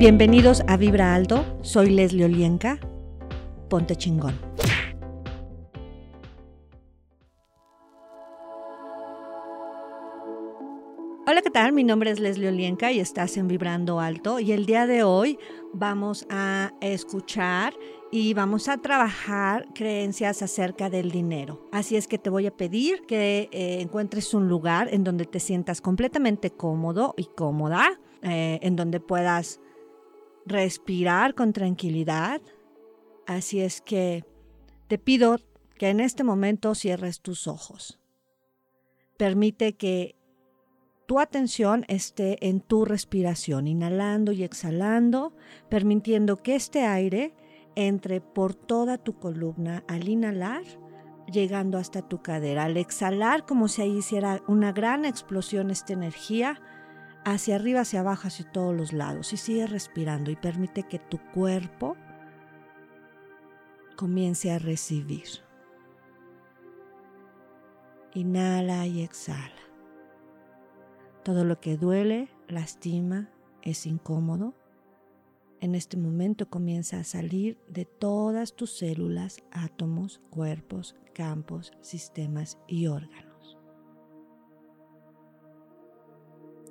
Bienvenidos a Vibra Alto, soy Leslie Olienka. Ponte chingón. Hola, ¿qué tal? Mi nombre es Leslie Olienka y estás en Vibrando Alto y el día de hoy vamos a escuchar y vamos a trabajar creencias acerca del dinero. Así es que te voy a pedir que eh, encuentres un lugar en donde te sientas completamente cómodo y cómoda, eh, en donde puedas respirar con tranquilidad. Así es que te pido que en este momento cierres tus ojos. Permite que tu atención esté en tu respiración, inhalando y exhalando, permitiendo que este aire entre por toda tu columna al inhalar, llegando hasta tu cadera. Al exhalar, como si ahí hiciera una gran explosión esta energía, hacia arriba, hacia abajo, hacia todos los lados. Y sigue respirando y permite que tu cuerpo comience a recibir. Inhala y exhala. Todo lo que duele, lastima, es incómodo, en este momento comienza a salir de todas tus células, átomos, cuerpos, campos, sistemas y órganos.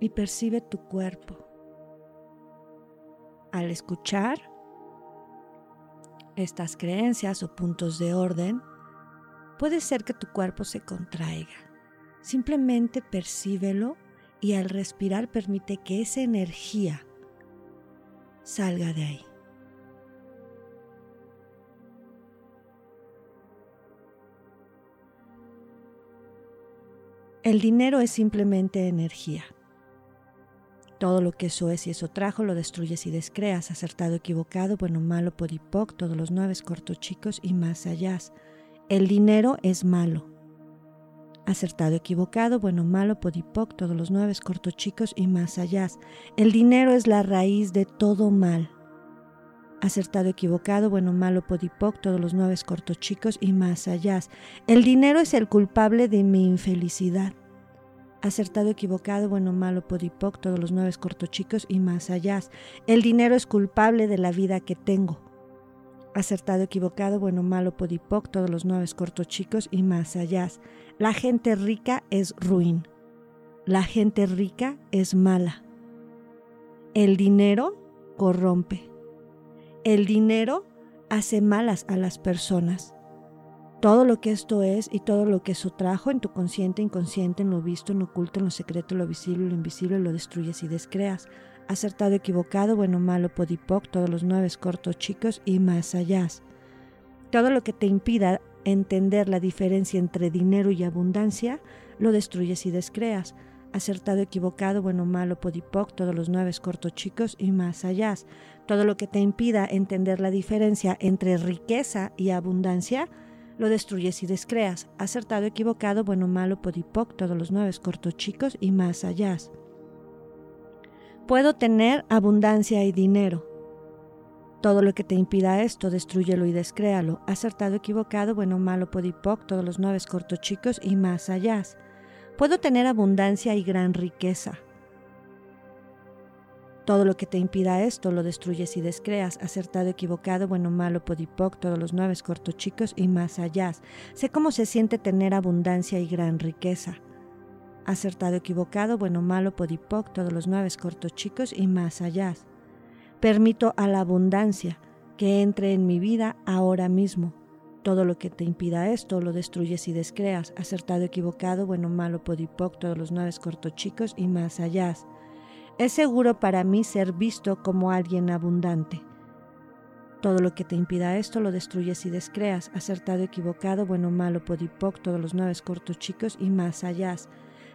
Y percibe tu cuerpo. Al escuchar estas creencias o puntos de orden, puede ser que tu cuerpo se contraiga. Simplemente percíbelo y al respirar permite que esa energía salga de ahí. El dinero es simplemente energía. Todo lo que eso es y eso trajo lo destruyes y descreas, acertado, equivocado, bueno, malo, podipoc, todos los nueve cortos chicos y más allá. El dinero es malo acertado, equivocado, bueno, malo, podipoc, todos los nueve, cortos chicos y más allá. El dinero es la raíz de todo mal. Acertado, equivocado, bueno, malo, podipoc, todos los nueve, cortos chicos y más allá. El dinero es el culpable de mi infelicidad. Acertado, equivocado, bueno, malo, podipoc, todos los nueve, cortos chicos y más allá. El dinero es culpable de la vida que tengo acertado, equivocado, bueno, malo, podipoc, todos los nueve cortos chicos y más allá. La gente rica es ruin. La gente rica es mala. El dinero corrompe. El dinero hace malas a las personas. Todo lo que esto es y todo lo que eso trajo en tu consciente, inconsciente, en lo visto, en lo oculto, en lo secreto, en lo visible, en lo invisible, lo destruyes y descreas acertado, equivocado, bueno, malo, podipoc, todos los nueve cortos, chicos y más allá. Todo lo que te impida entender la diferencia entre dinero y abundancia, lo destruyes y descreas. Acertado, equivocado, bueno, malo, podipoc, todos los nueve cortos, chicos y más allá. Todo lo que te impida entender la diferencia entre riqueza y abundancia, lo destruyes y descreas. Acertado, equivocado, bueno, malo, podipoc, todos los nueve cortos, chicos y más allá. Puedo tener abundancia y dinero. Todo lo que te impida esto, destruyelo y descréalo. Acertado, equivocado, bueno, malo, podipoc, todos los nueve cortos chicos y más allá. Puedo tener abundancia y gran riqueza. Todo lo que te impida esto, lo destruyes y descreas. Acertado, equivocado, bueno, malo, podipoc, todos los nueve cortos chicos y más allá. Sé cómo se siente tener abundancia y gran riqueza acertado, equivocado, bueno, malo, podipoc, todos los nueve cortos chicos y más allá. Permito a la abundancia que entre en mi vida ahora mismo. Todo lo que te impida esto lo destruyes y descreas. Acertado, equivocado, bueno, malo, podipoc, todos los nueve cortos chicos y más allá. Es seguro para mí ser visto como alguien abundante. Todo lo que te impida esto lo destruyes y descreas. Acertado, equivocado, bueno, malo, podipoc, todos los nueve cortos chicos y más allá.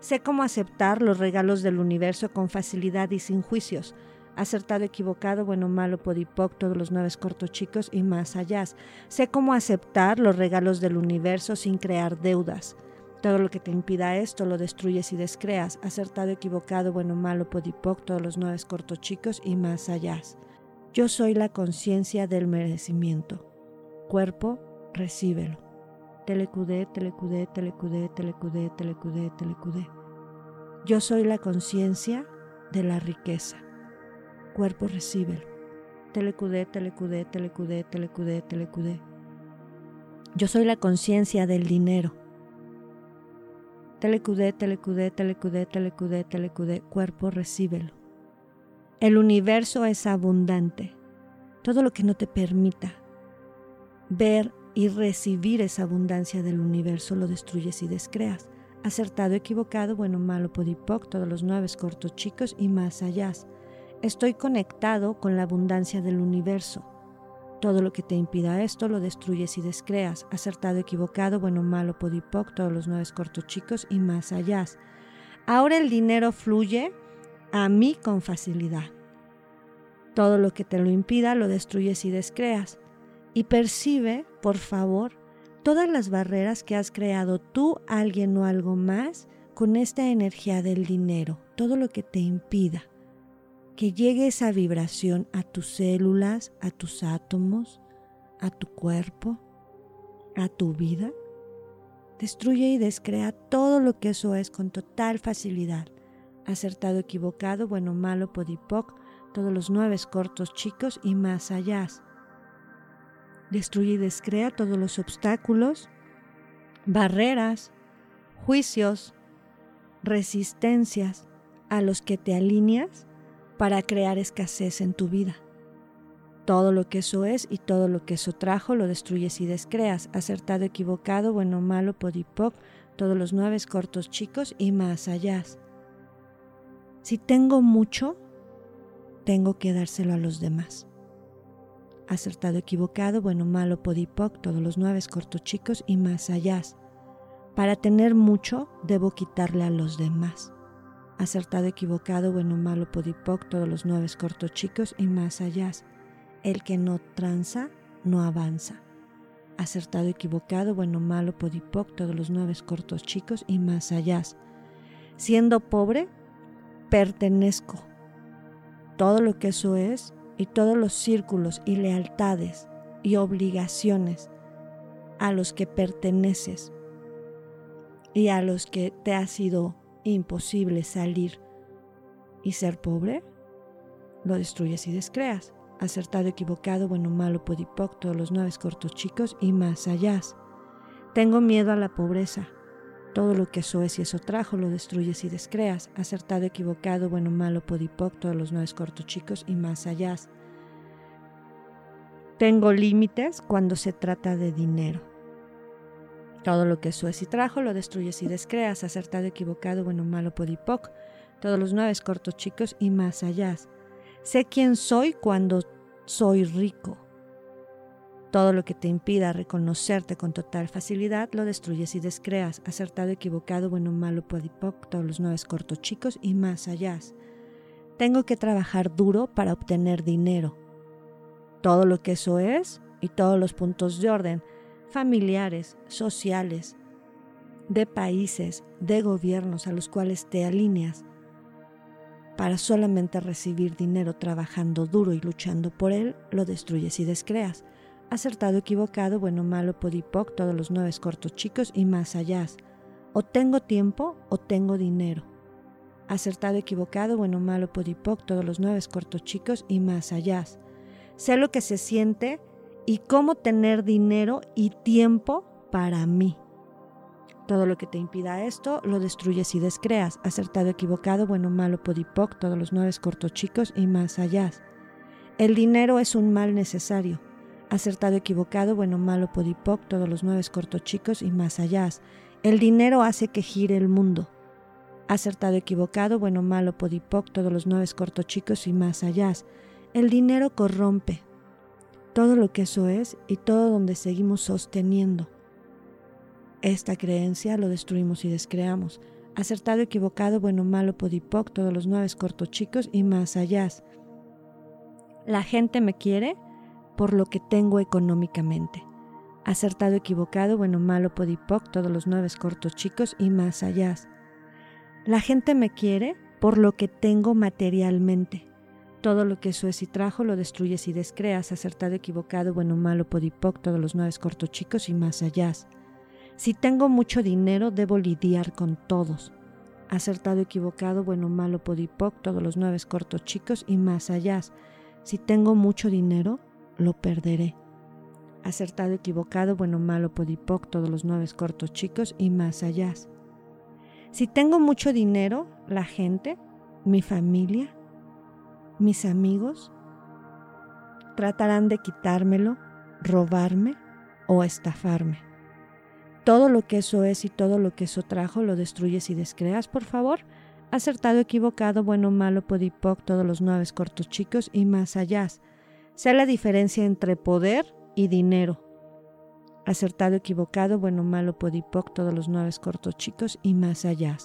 Sé cómo aceptar los regalos del universo con facilidad y sin juicios. Acertado, equivocado, bueno, malo, podipoc, todos los nueve cortos chicos y más allá. Sé cómo aceptar los regalos del universo sin crear deudas. Todo lo que te impida esto lo destruyes y descreas. Acertado, equivocado, bueno, malo, podipoc, todos los nueve cortos chicos y más allá. Yo soy la conciencia del merecimiento. Cuerpo, recíbelo. Telecudé, telecudé, telecudé, telecudé, telecudé, telecudé. Yo soy la conciencia de la riqueza. Cuerpo, recíbelo. Telecudé, telecudé, telecudé, telecudé, telecudé. Yo soy la conciencia del dinero. Telecudé, telecudé, telecudé, telecudé, telecudé. Cuerpo, recíbelo. El universo es abundante. Todo lo que no te permita ver y recibir esa abundancia del universo lo destruyes y descreas. Acertado, equivocado, bueno, malo, podipoc, todos los nueve cortos chicos y más allá. Estoy conectado con la abundancia del universo. Todo lo que te impida esto lo destruyes y descreas. Acertado, equivocado, bueno, malo, podipoc, todos los nueve cortos chicos y más allá. Ahora el dinero fluye a mí con facilidad. Todo lo que te lo impida lo destruyes y descreas. Y percibe, por favor, todas las barreras que has creado tú, alguien o algo más con esta energía del dinero, todo lo que te impida que llegue esa vibración a tus células, a tus átomos, a tu cuerpo, a tu vida. Destruye y descrea todo lo que eso es con total facilidad acertado, equivocado, bueno, malo, podipoc, todos los nueve cortos chicos y más allá. Destruye y descrea todos los obstáculos, barreras, juicios, resistencias a los que te alineas para crear escasez en tu vida. Todo lo que eso es y todo lo que eso trajo lo destruyes y descreas. Acertado, equivocado, bueno, malo, podipoc, todos los nueve cortos chicos y más allá. Si tengo mucho, tengo que dárselo a los demás. Acertado, equivocado, bueno, malo, podipoc, todos los nueve cortos chicos y más allá. Para tener mucho, debo quitarle a los demás. Acertado, equivocado, bueno, malo, podipoc, todos los nueve cortos chicos y más allá. El que no tranza, no avanza. Acertado, equivocado, bueno, malo, podipoc, todos los nueve cortos chicos y más allá. Siendo pobre, pertenezco. Todo lo que eso es y todos los círculos y lealtades y obligaciones a los que perteneces y a los que te ha sido imposible salir y ser pobre, lo destruyes y descreas. Acertado, equivocado, bueno, malo, podipoc, todos los nueve cortos chicos y más allá. Tengo miedo a la pobreza, todo lo que eso es y eso trajo lo destruyes y descreas. Acertado, equivocado, bueno, malo, podipoc, todos los nueve cortos chicos y más allá. Tengo límites cuando se trata de dinero. Todo lo que es y trajo lo destruyes y descreas. Acertado, equivocado, bueno, malo, podipoc, todos los nueve cortos chicos y más allá. Sé quién soy cuando soy rico. Todo lo que te impida reconocerte con total facilidad lo destruyes y descreas. Acertado, equivocado, bueno, malo, podipoc, todos los nueve cortos chicos y más allá. Tengo que trabajar duro para obtener dinero. Todo lo que eso es y todos los puntos de orden familiares, sociales, de países, de gobiernos a los cuales te alineas para solamente recibir dinero trabajando duro y luchando por él, lo destruyes y descreas acertado, equivocado, bueno, malo, podipoc, todos los nueve cortos chicos y más allá. O tengo tiempo o tengo dinero. Acertado, equivocado, bueno, malo, podipoc, todos los nueve cortos chicos y más allá. Sé lo que se siente y cómo tener dinero y tiempo para mí. Todo lo que te impida esto lo destruyes y descreas. Acertado, equivocado, bueno, malo, podipoc, todos los nueve cortos chicos y más allá. El dinero es un mal necesario acertado, equivocado, bueno, malo, podipoc, todos los nueve cortos chicos y más allá. El dinero hace que gire el mundo. Acertado, equivocado, bueno, malo, podipoc, todos los nueve cortos chicos y más allá. El dinero corrompe. Todo lo que eso es y todo donde seguimos sosteniendo. Esta creencia lo destruimos y descreamos. Acertado, equivocado, bueno, malo, podipoc, todos los nueve cortos chicos y más allá. La gente me quiere por lo que tengo económicamente. Acertado, equivocado, bueno, malo, podipoc, todos los nueve cortos chicos y más allá. La gente me quiere por lo que tengo materialmente. Todo lo que eso es y trajo lo destruyes y descreas. Acertado, equivocado, bueno, malo, podipoc, todos los nueve cortos chicos y más allá. Si tengo mucho dinero, debo lidiar con todos. Acertado, equivocado, bueno, malo, podipoc, todos los nueve cortos chicos y más allá. Si tengo mucho dinero, lo perderé. Acertado, equivocado, bueno, malo, podipoc, todos los nueve cortos chicos y más allá. Si tengo mucho dinero, la gente, mi familia, mis amigos, tratarán de quitármelo, robarme o estafarme. Todo lo que eso es y todo lo que eso trajo lo destruyes y descreas, por favor. Acertado, equivocado, bueno, malo, podipoc, todos los nueve cortos chicos y más allá. Sea la diferencia entre poder y dinero. Acertado, equivocado, bueno, malo, podipoc, todos los nueve cortos chicos y más allá.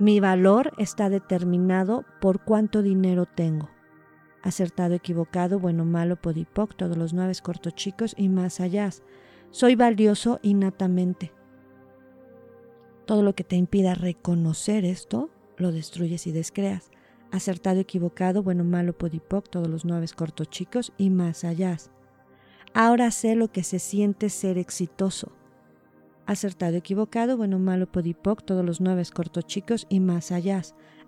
Mi valor está determinado por cuánto dinero tengo. Acertado, equivocado, bueno, malo, podipoc, todos los nueve cortos chicos y más allá. Soy valioso innatamente. Todo lo que te impida reconocer esto, lo destruyes y descreas. Acertado, equivocado, bueno, malo, podipoc, todos los nueve cortos chicos y más allá. Ahora sé lo que se siente ser exitoso. Acertado, equivocado, bueno, malo, podipoc, todos los nueve cortos chicos y más allá.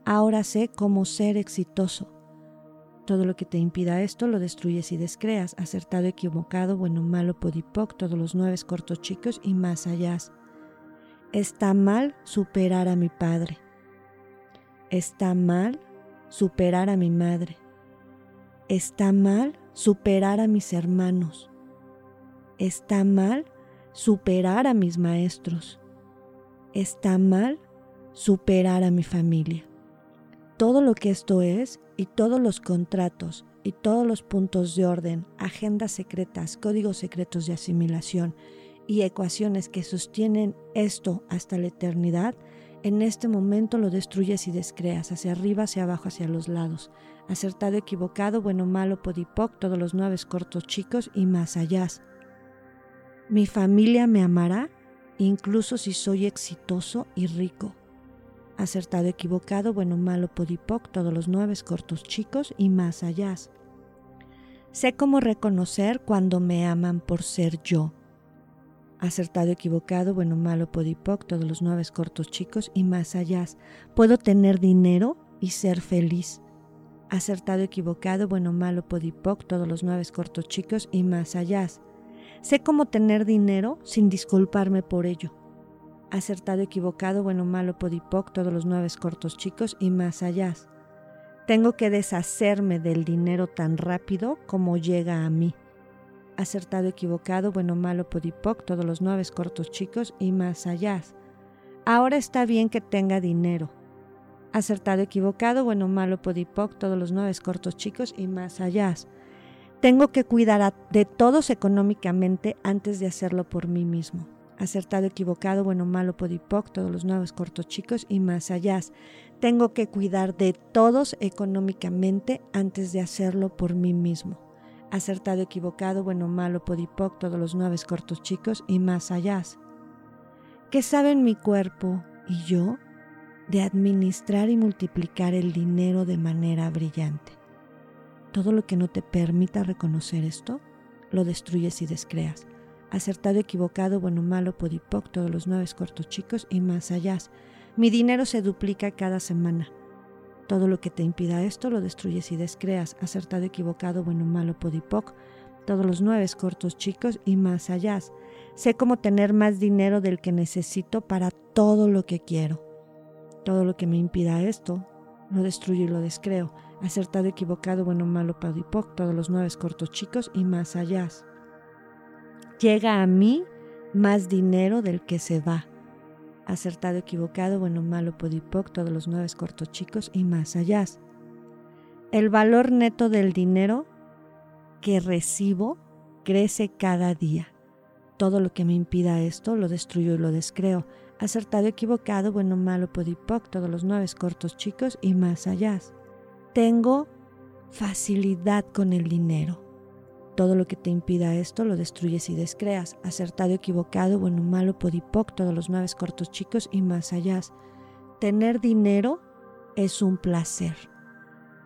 Ahora sé cómo ser exitoso. Todo lo que te impida esto lo destruyes y descreas. Acertado, equivocado, bueno, malo, podipoc, todos los nueve cortos chicos y más allá. Está mal superar a mi padre. Está mal superar a mi madre. Está mal superar a mis hermanos. Está mal superar a mis maestros. Está mal superar a mi familia. Todo lo que esto es y todos los contratos y todos los puntos de orden, agendas secretas, códigos secretos de asimilación y ecuaciones que sostienen esto hasta la eternidad, en este momento lo destruyes y descreas, hacia arriba, hacia abajo, hacia los lados. Acertado, equivocado, bueno, malo, podipoc, todos los nueve cortos chicos y más allá. Mi familia me amará, incluso si soy exitoso y rico acertado, equivocado, bueno, malo, podipoc, todos los nueve cortos chicos y más allá. Sé cómo reconocer cuando me aman por ser yo. Acertado, equivocado, bueno, malo, podipoc, todos los nueve cortos chicos y más allá. Puedo tener dinero y ser feliz. Acertado, equivocado, bueno, malo, podipoc, todos los nueve cortos chicos y más allá. Sé cómo tener dinero sin disculparme por ello acertado, equivocado, bueno, malo, podipoc, todos los nueve cortos chicos y más allá. Tengo que deshacerme del dinero tan rápido como llega a mí. Acertado, equivocado, bueno, malo, podipoc, todos los nueve cortos chicos y más allá. Ahora está bien que tenga dinero. Acertado, equivocado, bueno, malo, podipoc, todos los nueve cortos chicos y más allá. Tengo que cuidar de todos económicamente antes de hacerlo por mí mismo acertado, equivocado, bueno, malo, podipoc, todos los nuevos cortos chicos y más allá. Tengo que cuidar de todos económicamente antes de hacerlo por mí mismo. Acertado, equivocado, bueno, malo, podipoc, todos los nuevos cortos chicos y más allá. ¿Qué saben mi cuerpo y yo de administrar y multiplicar el dinero de manera brillante? Todo lo que no te permita reconocer esto, lo destruyes y descreas acertado, equivocado, bueno, malo, podipoc, todos los nueve cortos chicos y más allá. Mi dinero se duplica cada semana. Todo lo que te impida esto lo destruyes y descreas. Acertado, equivocado, bueno, malo, podipoc, todos los nueve cortos chicos y más allá. Sé cómo tener más dinero del que necesito para todo lo que quiero. Todo lo que me impida esto lo destruyo y lo descreo. Acertado, equivocado, bueno, malo, podipoc, todos los nueve cortos chicos y más allá llega a mí más dinero del que se va. Acertado, equivocado, bueno, malo, podipoc, todos los nueve cortos chicos y más allá. El valor neto del dinero que recibo crece cada día. Todo lo que me impida esto lo destruyo y lo descreo. Acertado, equivocado, bueno, malo, podipoc, todos los nueve cortos chicos y más allá. Tengo facilidad con el dinero. Todo lo que te impida esto lo destruyes y descreas. Acertado, equivocado, bueno, malo, podipoc, todos los nueve cortos chicos y más allá. Tener dinero es un placer.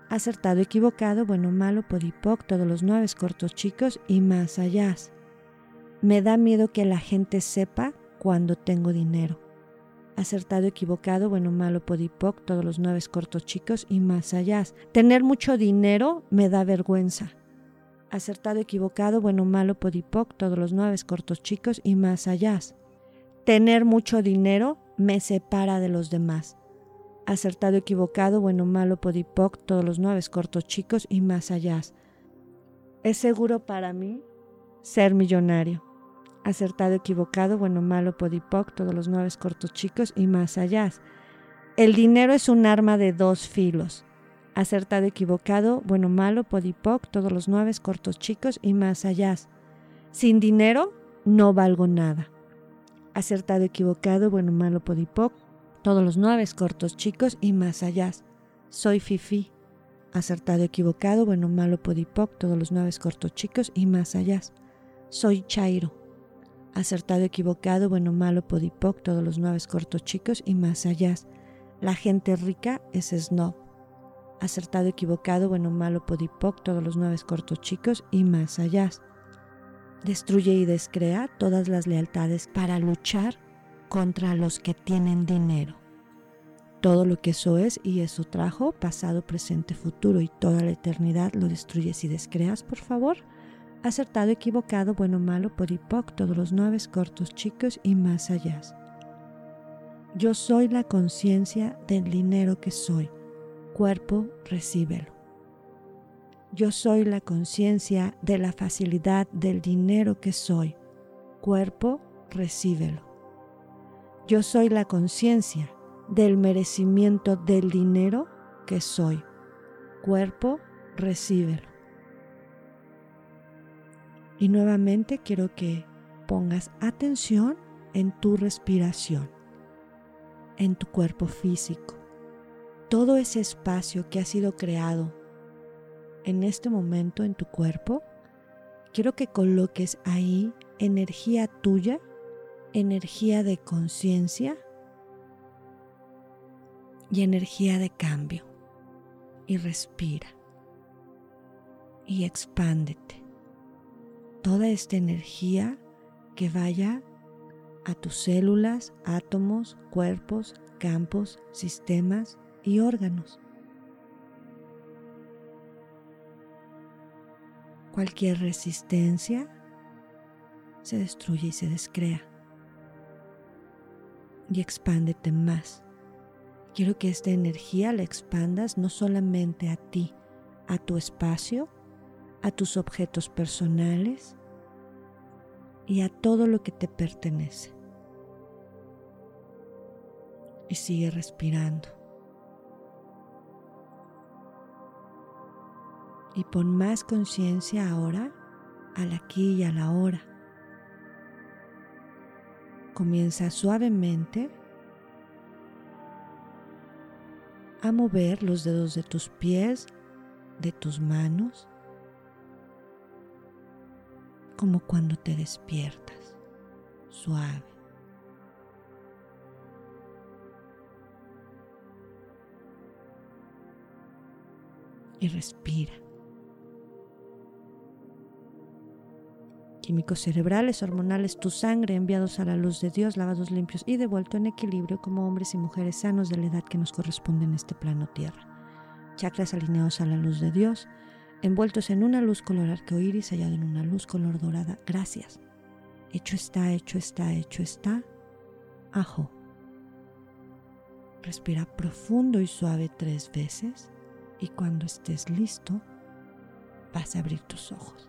Acertado, equivocado, bueno, malo, podipoc, todos los nueve cortos chicos y más allá. Me da miedo que la gente sepa cuando tengo dinero. Acertado, equivocado, bueno, malo, podipoc, todos los nueve cortos chicos y más allá. Tener mucho dinero me da vergüenza. Acertado, equivocado, bueno, malo, podipoc, todos los nueve cortos chicos y más allá. Tener mucho dinero me separa de los demás. Acertado, equivocado, bueno, malo, podipoc, todos los nueve cortos chicos y más allá. Es seguro para mí ser millonario acertado, equivocado, bueno, malo, podipoc, todos los nueve cortos chicos y más allá. El dinero es un arma de dos filos. Acertado, equivocado, bueno, malo, podipoc, todos los nueve cortos chicos y más allá. Sin dinero no valgo nada. Acertado, equivocado, bueno, malo, podipoc, todos los nueve cortos chicos y más allá. Soy fifi. Acertado, equivocado, bueno, malo, podipoc, todos los nueve cortos chicos y más allá. Soy chairo acertado, equivocado, bueno, malo, podipoc, todos los nueve cortos chicos y más allá. La gente rica es snob. Acertado, equivocado, bueno, malo, podipoc, todos los nueve cortos chicos y más allá. Destruye y descrea todas las lealtades para luchar contra los que tienen dinero. Todo lo que eso es y eso trajo, pasado, presente, futuro y toda la eternidad, lo destruyes y descreas, por favor acertado, equivocado, bueno, malo, podipoc, todos los nueve cortos, chicos y más allá. Yo soy la conciencia del dinero que soy. Cuerpo, recíbelo. Yo soy la conciencia de la facilidad del dinero que soy. Cuerpo, recíbelo. Yo soy la conciencia del merecimiento del dinero que soy. Cuerpo, recíbelo. Y nuevamente quiero que pongas atención en tu respiración, en tu cuerpo físico. Todo ese espacio que ha sido creado en este momento en tu cuerpo, quiero que coloques ahí energía tuya, energía de conciencia y energía de cambio. Y respira y expándete toda esta energía que vaya a tus células, átomos, cuerpos, campos, sistemas y órganos. Cualquier resistencia se destruye y se descrea. Y expándete más. Quiero que esta energía la expandas no solamente a ti, a tu espacio, a tus objetos personales y a todo lo que te pertenece. Y sigue respirando. Y pon más conciencia ahora al aquí y a la hora. Comienza suavemente a mover los dedos de tus pies, de tus manos, como cuando te despiertas, suave. Y respira. Químicos cerebrales, hormonales, tu sangre enviados a la luz de Dios, lavados limpios y devuelto en equilibrio como hombres y mujeres sanos de la edad que nos corresponde en este plano tierra. Chakras alineados a la luz de Dios, envueltos en una luz color arcoíris, hallado en una luz color dorada. Gracias. Hecho está, hecho está, hecho está. Ajo. Respira profundo y suave tres veces y cuando estés listo vas a abrir tus ojos.